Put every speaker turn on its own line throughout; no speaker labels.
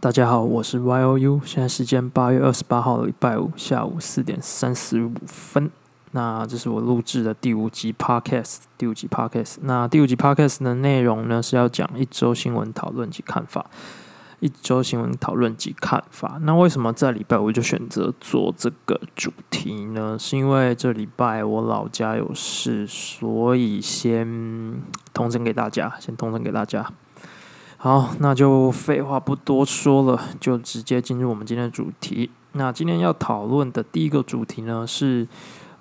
大家好，我是 Y O U，现在时间八月二十八号礼拜五下午四点三十五分。那这是我录制的第五集 Podcast，第五集 Podcast。那第五集 Podcast 的内容呢是要讲一周新闻讨论及看法，一周新闻讨论及看法。那为什么在礼拜五就选择做这个主题呢？是因为这礼拜我老家有事，所以先通知给大家，先通知给大家。好，那就废话不多说了，就直接进入我们今天的主题。那今天要讨论的第一个主题呢是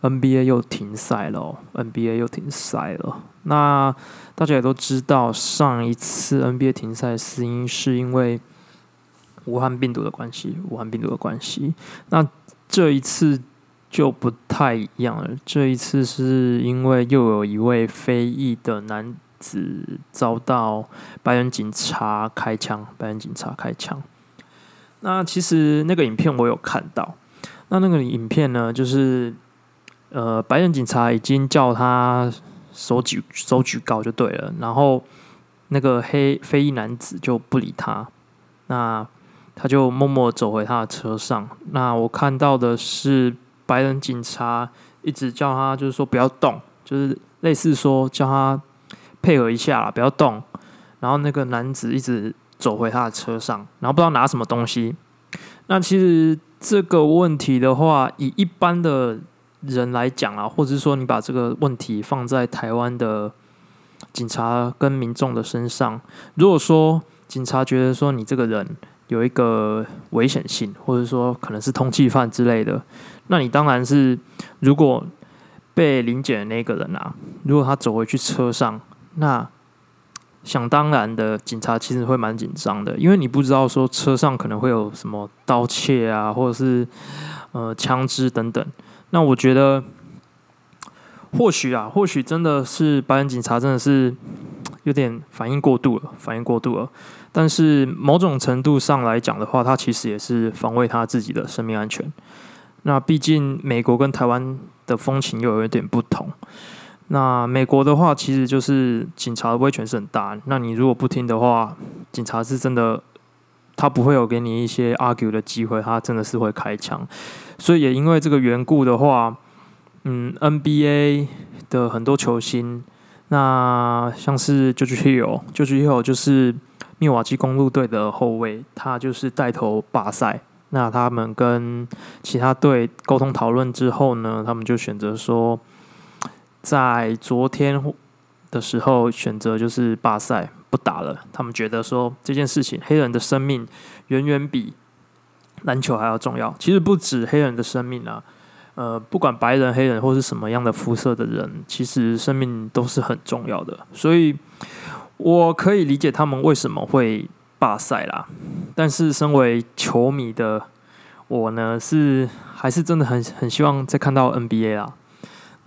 NBA 又停赛了，NBA 又停赛了。那大家也都知道，上一次 NBA 停赛死因是因为武汉病毒的关系，武汉病毒的关系。那这一次就不太一样了，这一次是因为又有一位非裔的男。子遭到白人警察开枪，白人警察开枪。那其实那个影片我有看到。那那个影片呢，就是呃，白人警察已经叫他手举手举高就对了。然后那个黑非裔男子就不理他，那他就默默走回他的车上。那我看到的是白人警察一直叫他，就是说不要动，就是类似说叫他。配合一下啦，不要动。然后那个男子一直走回他的车上，然后不知道拿什么东西。那其实这个问题的话，以一般的人来讲啊，或者是说你把这个问题放在台湾的警察跟民众的身上，如果说警察觉得说你这个人有一个危险性，或者说可能是通缉犯之类的，那你当然是如果被临检的那个人啊，如果他走回去车上。那想当然的，警察其实会蛮紧张的，因为你不知道说车上可能会有什么盗窃啊，或者是呃枪支等等。那我觉得或许啊，或许真的是白人警察真的是有点反应过度了，反应过度了。但是某种程度上来讲的话，他其实也是防卫他自己的生命安全。那毕竟美国跟台湾的风情又有一点不同。那美国的话，其实就是警察的威权是很大。那你如果不听的话，警察是真的，他不会有给你一些 argue 的机会，他真的是会开枪。所以也因为这个缘故的话，嗯，NBA 的很多球星，那像是 George Hill，George Hill 就是密瓦基公路队的后卫，他就是带头罢赛。那他们跟其他队沟通讨论之后呢，他们就选择说。在昨天的时候，选择就是罢赛不打了。他们觉得说这件事情，黑人的生命远远比篮球还要重要。其实不止黑人的生命啊，呃，不管白人、黑人或是什么样的肤色的人，其实生命都是很重要的。所以我可以理解他们为什么会罢赛啦。但是身为球迷的我呢，是还是真的很很希望再看到 NBA 啦。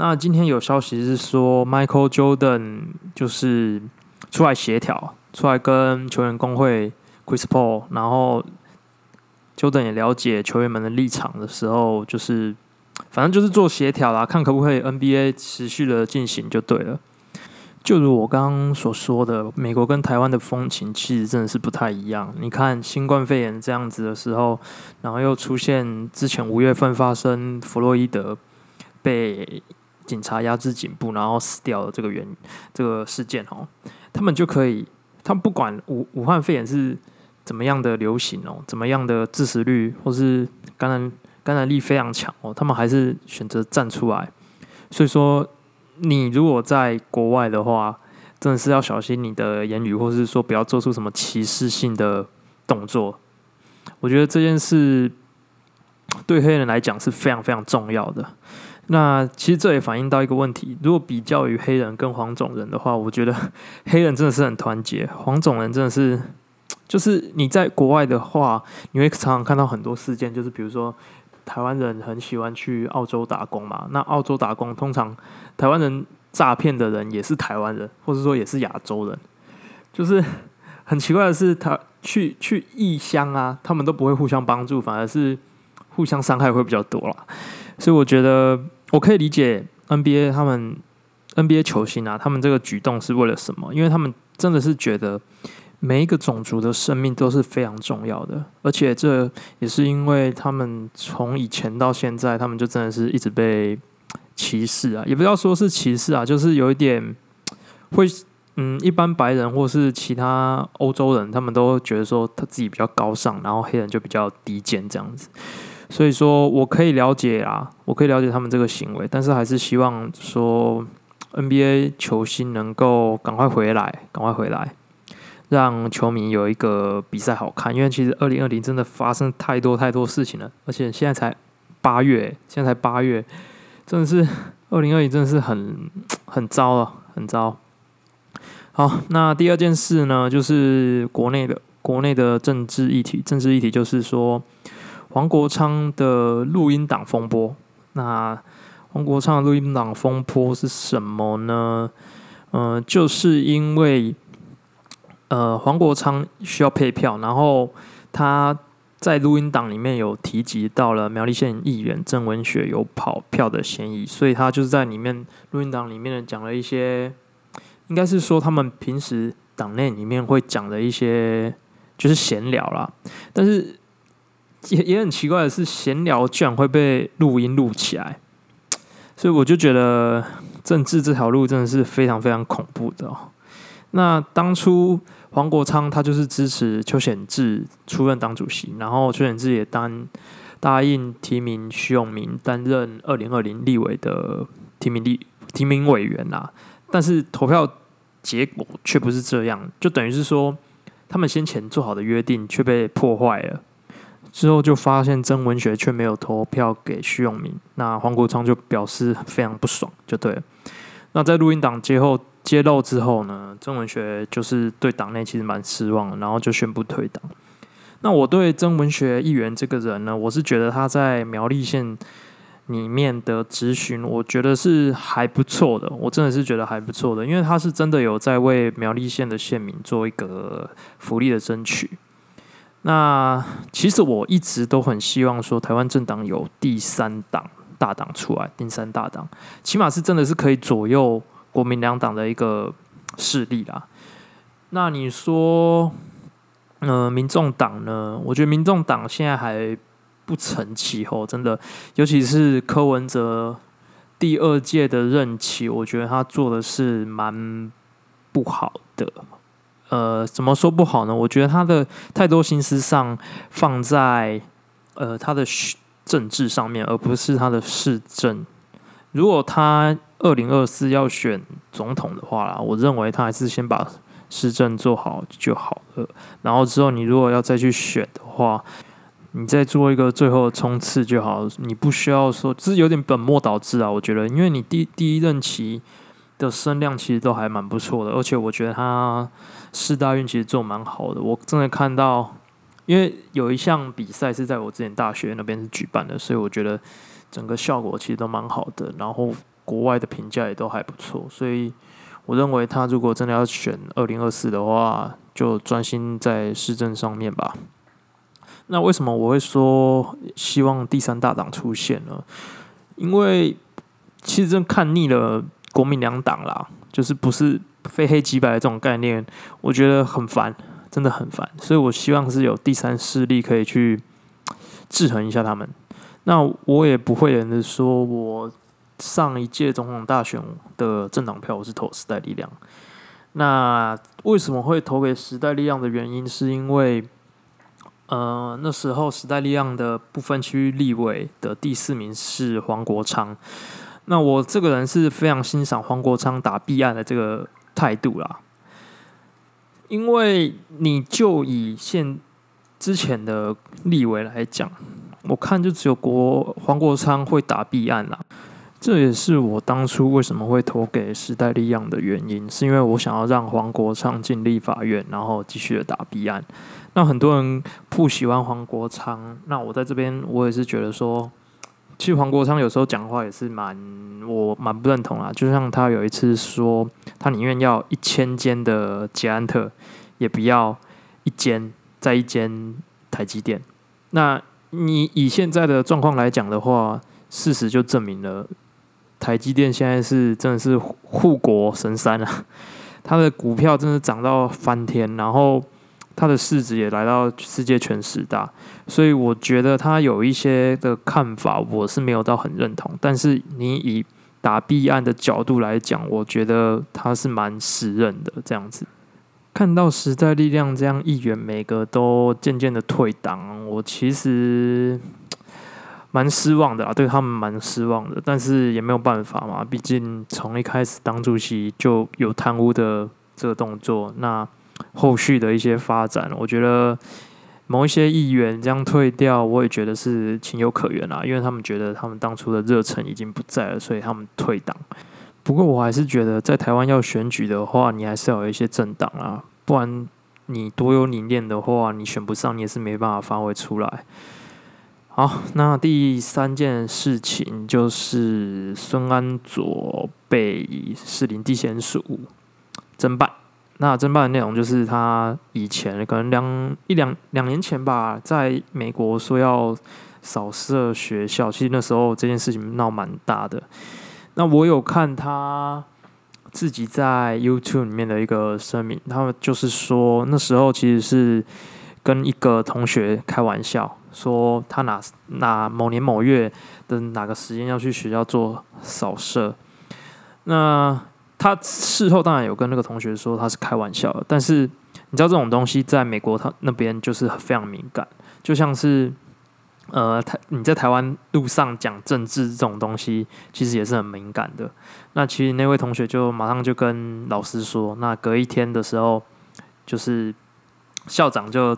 那今天有消息是说，Michael Jordan 就是出来协调，出来跟球员工会 Chris Paul，然后 Jordan 也了解球员们的立场的时候，就是反正就是做协调啦，看可不可以 NBA 持续的进行就对了。就如我刚刚所说的，美国跟台湾的风情其实真的是不太一样。你看新冠肺炎这样子的时候，然后又出现之前五月份发生弗洛伊德被警察压制颈部，然后死掉的这个原这个事件哦，他们就可以，他们不管武武汉肺炎是怎么样的流行哦，怎么样的致死率或是感染感染力非常强哦，他们还是选择站出来。所以说，你如果在国外的话，真的是要小心你的言语，或是说不要做出什么歧视性的动作。我觉得这件事对黑人来讲是非常非常重要的。那其实这也反映到一个问题：如果比较于黑人跟黄种人的话，我觉得 黑人真的是很团结，黄种人真的是，就是你在国外的话，你会常常看到很多事件，就是比如说台湾人很喜欢去澳洲打工嘛，那澳洲打工通常台湾人诈骗的人也是台湾人，或者说也是亚洲人，就是很奇怪的是，他去去异乡啊，他们都不会互相帮助，反而是互相伤害会比较多啦。所以我觉得。我可以理解 NBA 他们 NBA 球星啊，他们这个举动是为了什么？因为他们真的是觉得每一个种族的生命都是非常重要的，而且这也是因为他们从以前到现在，他们就真的是一直被歧视啊，也不要说是歧视啊，就是有一点会，嗯，一般白人或是其他欧洲人，他们都觉得说他自己比较高尚，然后黑人就比较低贱这样子。所以说我可以了解啊，我可以了解他们这个行为，但是还是希望说 NBA 球星能够赶快回来，赶快回来。让球迷有一个比赛好看，因为其实二零二零真的发生太多太多事情了，而且现在才八月，现在才八月，真的是 二零二零真的是很很糟了，很糟。好，那第二件事呢，就是国内的国内的政治议题，政治议题就是说黄国昌的录音档风波。那黄国昌的录音档风波是什么呢？嗯，就是因为。呃，黄国昌需要配票，然后他在录音档里面有提及到了苗栗县议员郑文学有跑票的嫌疑，所以他就是在里面录音档里面讲了一些，应该是说他们平时党内里面会讲的一些就是闲聊啦，但是也也很奇怪的是，闲聊居然会被录音录起来，所以我就觉得政治这条路真的是非常非常恐怖的哦。那当初。黄国昌他就是支持邱显志出任党主席，然后邱显志也当答应提名徐永明担任二零二零立委的提名立提名委员呐。但是投票结果却不是这样，就等于是说他们先前做好的约定却被破坏了。之后就发现曾文学却没有投票给徐永明，那黄国昌就表示非常不爽，就对了。那在录音档接后。揭露之后呢，曾文学就是对党内其实蛮失望，然后就宣布退党。那我对曾文学议员这个人呢，我是觉得他在苗栗县里面的咨询，我觉得是还不错的。我真的是觉得还不错的，因为他是真的有在为苗栗县的县民做一个福利的争取。那其实我一直都很希望说，台湾政党有第三党大党出来，第三大党，起码是真的是可以左右。国民两党的一个势力啦，那你说，呃，民众党呢？我觉得民众党现在还不成气候，真的，尤其是柯文哲第二届的任期，我觉得他做的是蛮不好的。呃，怎么说不好呢？我觉得他的太多心思上放在呃他的政治上面，而不是他的市政。如果他二零二四要选总统的话啦，我认为他还是先把市政做好就好了。然后之后你如果要再去选的话，你再做一个最后的冲刺就好。你不需要说，这有点本末倒置啊。我觉得，因为你第第一任期的声量其实都还蛮不错的，而且我觉得他四大运其实做蛮好的。我真的看到，因为有一项比赛是在我之前大学那边举办的，所以我觉得整个效果其实都蛮好的。然后。国外的评价也都还不错，所以我认为他如果真的要选二零二四的话，就专心在市政上面吧。那为什么我会说希望第三大党出现呢？因为其实真看腻了国民两党啦，就是不是非黑即白的这种概念，我觉得很烦，真的很烦。所以我希望是有第三势力可以去制衡一下他们。那我也不会人的说我。上一届总统大选的政党票，我是投时代力量。那为什么会投给时代力量的原因，是因为，呃，那时候时代力量的部分区域立委的第四名是黄国昌。那我这个人是非常欣赏黄国昌打弊案的这个态度啦，因为你就以现之前的立委来讲，我看就只有国黄国昌会打弊案啦。这也是我当初为什么会投给时代力量的原因，是因为我想要让黄国昌进立法院，然后继续的打弊案。那很多人不喜欢黄国昌，那我在这边我也是觉得说，其实黄国昌有时候讲话也是蛮我蛮不认同啦。就像他有一次说，他宁愿要一千间的捷安特，也不要一间在一间台积电。那你以现在的状况来讲的话，事实就证明了。台积电现在是真的是护国神山啊！他的股票真的涨到翻天，然后他的市值也来到世界前十大，所以我觉得他有一些的看法我是没有到很认同，但是你以打弊案的角度来讲，我觉得他是蛮实任的这样子。看到时代力量这样议员每个都渐渐的退党，我其实蛮失望的啊，对他们蛮失望的。但是也没有办法嘛，毕竟从一开始当主席就有贪污的这个动作，那后续的一些发展，我觉得某一些议员这样退掉，我也觉得是情有可原啊，因为他们觉得他们当初的热忱已经不在了，所以他们退党。不过我还是觉得，在台湾要选举的话，你还是要有一些政党啊，不然你多有理念的话，你选不上，你也是没办法发挥出来。好，那第三件事情就是孙安佐被士林地检署侦办。那侦办的内容就是他以前可能两一两两年前吧，在美国说要扫射学校，其实那时候这件事情闹蛮大的。那我有看他自己在 YouTube 里面的一个声明，他们就是说那时候其实是跟一个同学开玩笑，说他哪哪某年某月的哪个时间要去学校做扫射。那他事后当然有跟那个同学说他是开玩笑，但是你知道这种东西在美国他那边就是非常敏感，就像是。呃，台你在台湾路上讲政治这种东西，其实也是很敏感的。那其实那位同学就马上就跟老师说，那隔一天的时候，就是校长就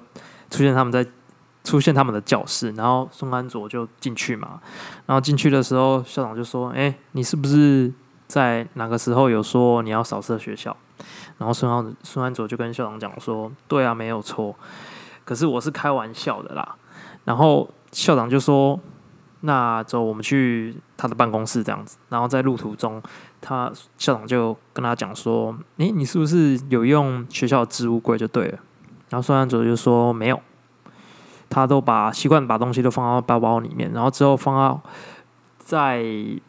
出现他们在出现他们的教室，然后宋安卓就进去嘛。然后进去的时候，校长就说：“哎，你是不是在哪个时候有说你要扫射学校？”然后孙安孙安卓就跟校长讲说：“对啊，没有错，可是我是开玩笑的啦。”然后。校长就说：“那走，我们去他的办公室这样子。然后在路途中，他校长就跟他讲说：‘诶，你是不是有用学校的置物柜就对了？’然后孙安卓就说：‘没有，他都把习惯把东西都放到包包里面。然后之后放到在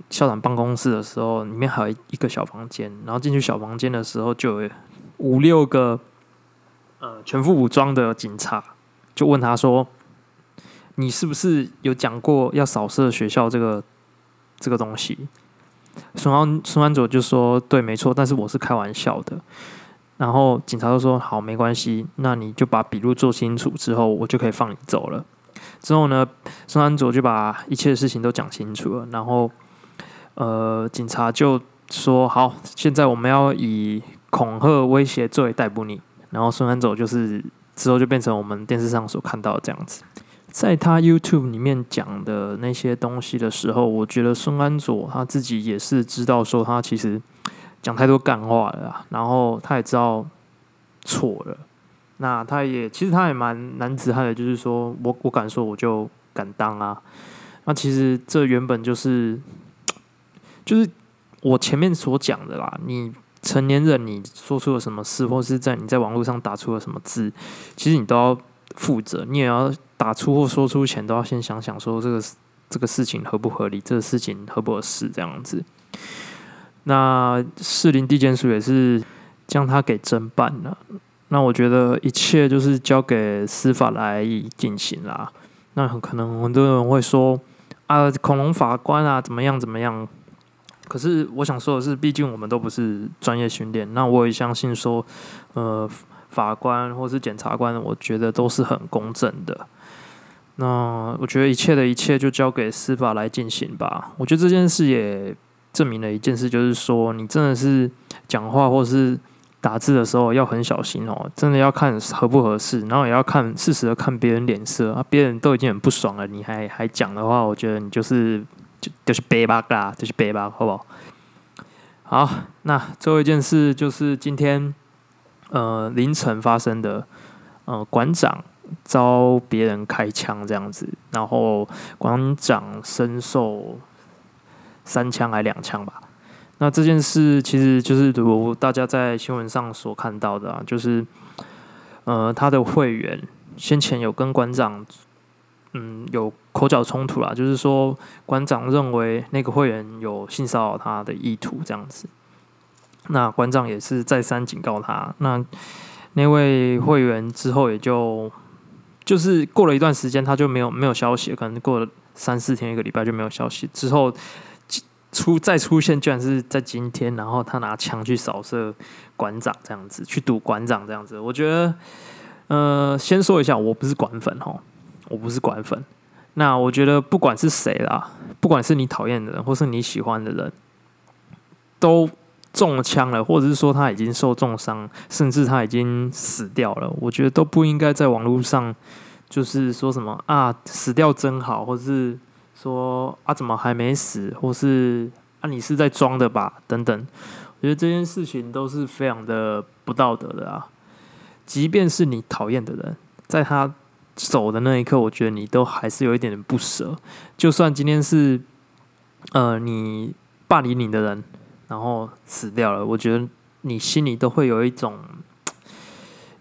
校长办公室的时候，里面还有一个小房间。然后进去小房间的时候，就有五六个呃全副武装的警察，就问他说。”你是不是有讲过要扫射学校这个这个东西？孙安孙安佐就说：“对，没错，但是我是开玩笑的。”然后警察就说：“好，没关系，那你就把笔录做清楚之后，我就可以放你走了。”之后呢，孙安佐就把一切事情都讲清楚了。然后，呃，警察就说：“好，现在我们要以恐吓威胁罪逮捕你。”然后孙安佐就是之后就变成我们电视上所看到这样子。在他 YouTube 里面讲的那些东西的时候，我觉得孙安佐他自己也是知道说他其实讲太多干话了，然后他也知道错了。那他也其实他也蛮男子汉的，就是说我我敢说我就敢当啊。那其实这原本就是 就是我前面所讲的啦。你成年人你说出了什么事，或是在你在网络上打出了什么字，其实你都要负责，你也要。打出或说出前都要先想想，说这个这个事情合不合理，这个事情合不合适这样子。那士林地检署也是将他给侦办了。那我觉得一切就是交给司法来进行啦。那很可能很多人会说啊，恐龙法官啊，怎么样怎么样？可是我想说的是，毕竟我们都不是专业训练。那我也相信说，呃，法官或是检察官，我觉得都是很公正的。那我觉得一切的一切就交给司法来进行吧。我觉得这件事也证明了一件事，就是说你真的是讲话或是打字的时候要很小心哦，真的要看合不合适，然后也要看适时的看别人脸色啊。别人都已经很不爽了，你还还讲的话，我觉得你就是就就是背吧啦，就是背吧，好不好？好，那最后一件事就是今天呃凌晨发生的，呃馆长。遭别人开枪这样子，然后馆长身受三枪还两枪吧。那这件事其实就是如大家在新闻上所看到的啊，就是呃他的会员先前有跟馆长嗯有口角冲突啦，就是说馆长认为那个会员有性骚扰他的意图这样子。那馆长也是再三警告他。那那位会员之后也就就是过了一段时间，他就没有没有消息，可能过了三四天一个礼拜就没有消息。之后出再出现，居然是在今天，然后他拿枪去扫射馆长这样子，去堵馆长这样子。我觉得，呃，先说一下，我不是馆粉哦，我不是馆粉。那我觉得不管是谁啦，不管是你讨厌的人，或是你喜欢的人，都中枪了，或者是说他已经受重伤，甚至他已经死掉了，我觉得都不应该在网络上就是说什么啊死掉真好，或是说啊怎么还没死，或是啊你是在装的吧等等。我觉得这件事情都是非常的不道德的啊。即便是你讨厌的人，在他。走的那一刻，我觉得你都还是有一点点不舍。就算今天是，呃，你霸凌你的人，然后死掉了，我觉得你心里都会有一种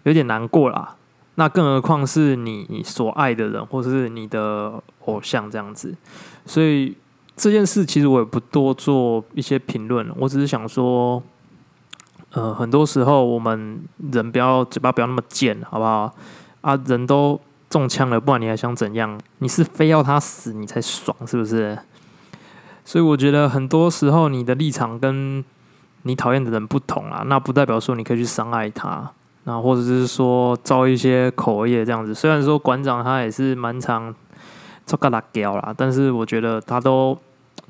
有点难过啦。那更何况是你所爱的人，或是你的偶像这样子。所以这件事其实我也不多做一些评论，我只是想说，呃，很多时候我们人不要嘴巴不要那么贱，好不好？啊，人都。中枪了，不然你还想怎样？你是非要他死你才爽，是不是？所以我觉得很多时候你的立场跟你讨厌的人不同啊，那不代表说你可以去伤害他，那或者是说招一些口业这样子。虽然说馆长他也是蛮常做个辣椒啦，但是我觉得他都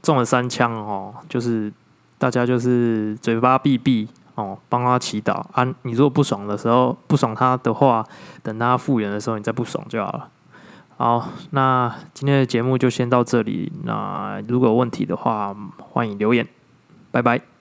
中了三枪哦，就是大家就是嘴巴闭闭。哦，帮他祈祷啊！你如果不爽的时候，不爽他的话，等他复原的时候，你再不爽就好了。好，那今天的节目就先到这里。那如果有问题的话，欢迎留言。拜拜。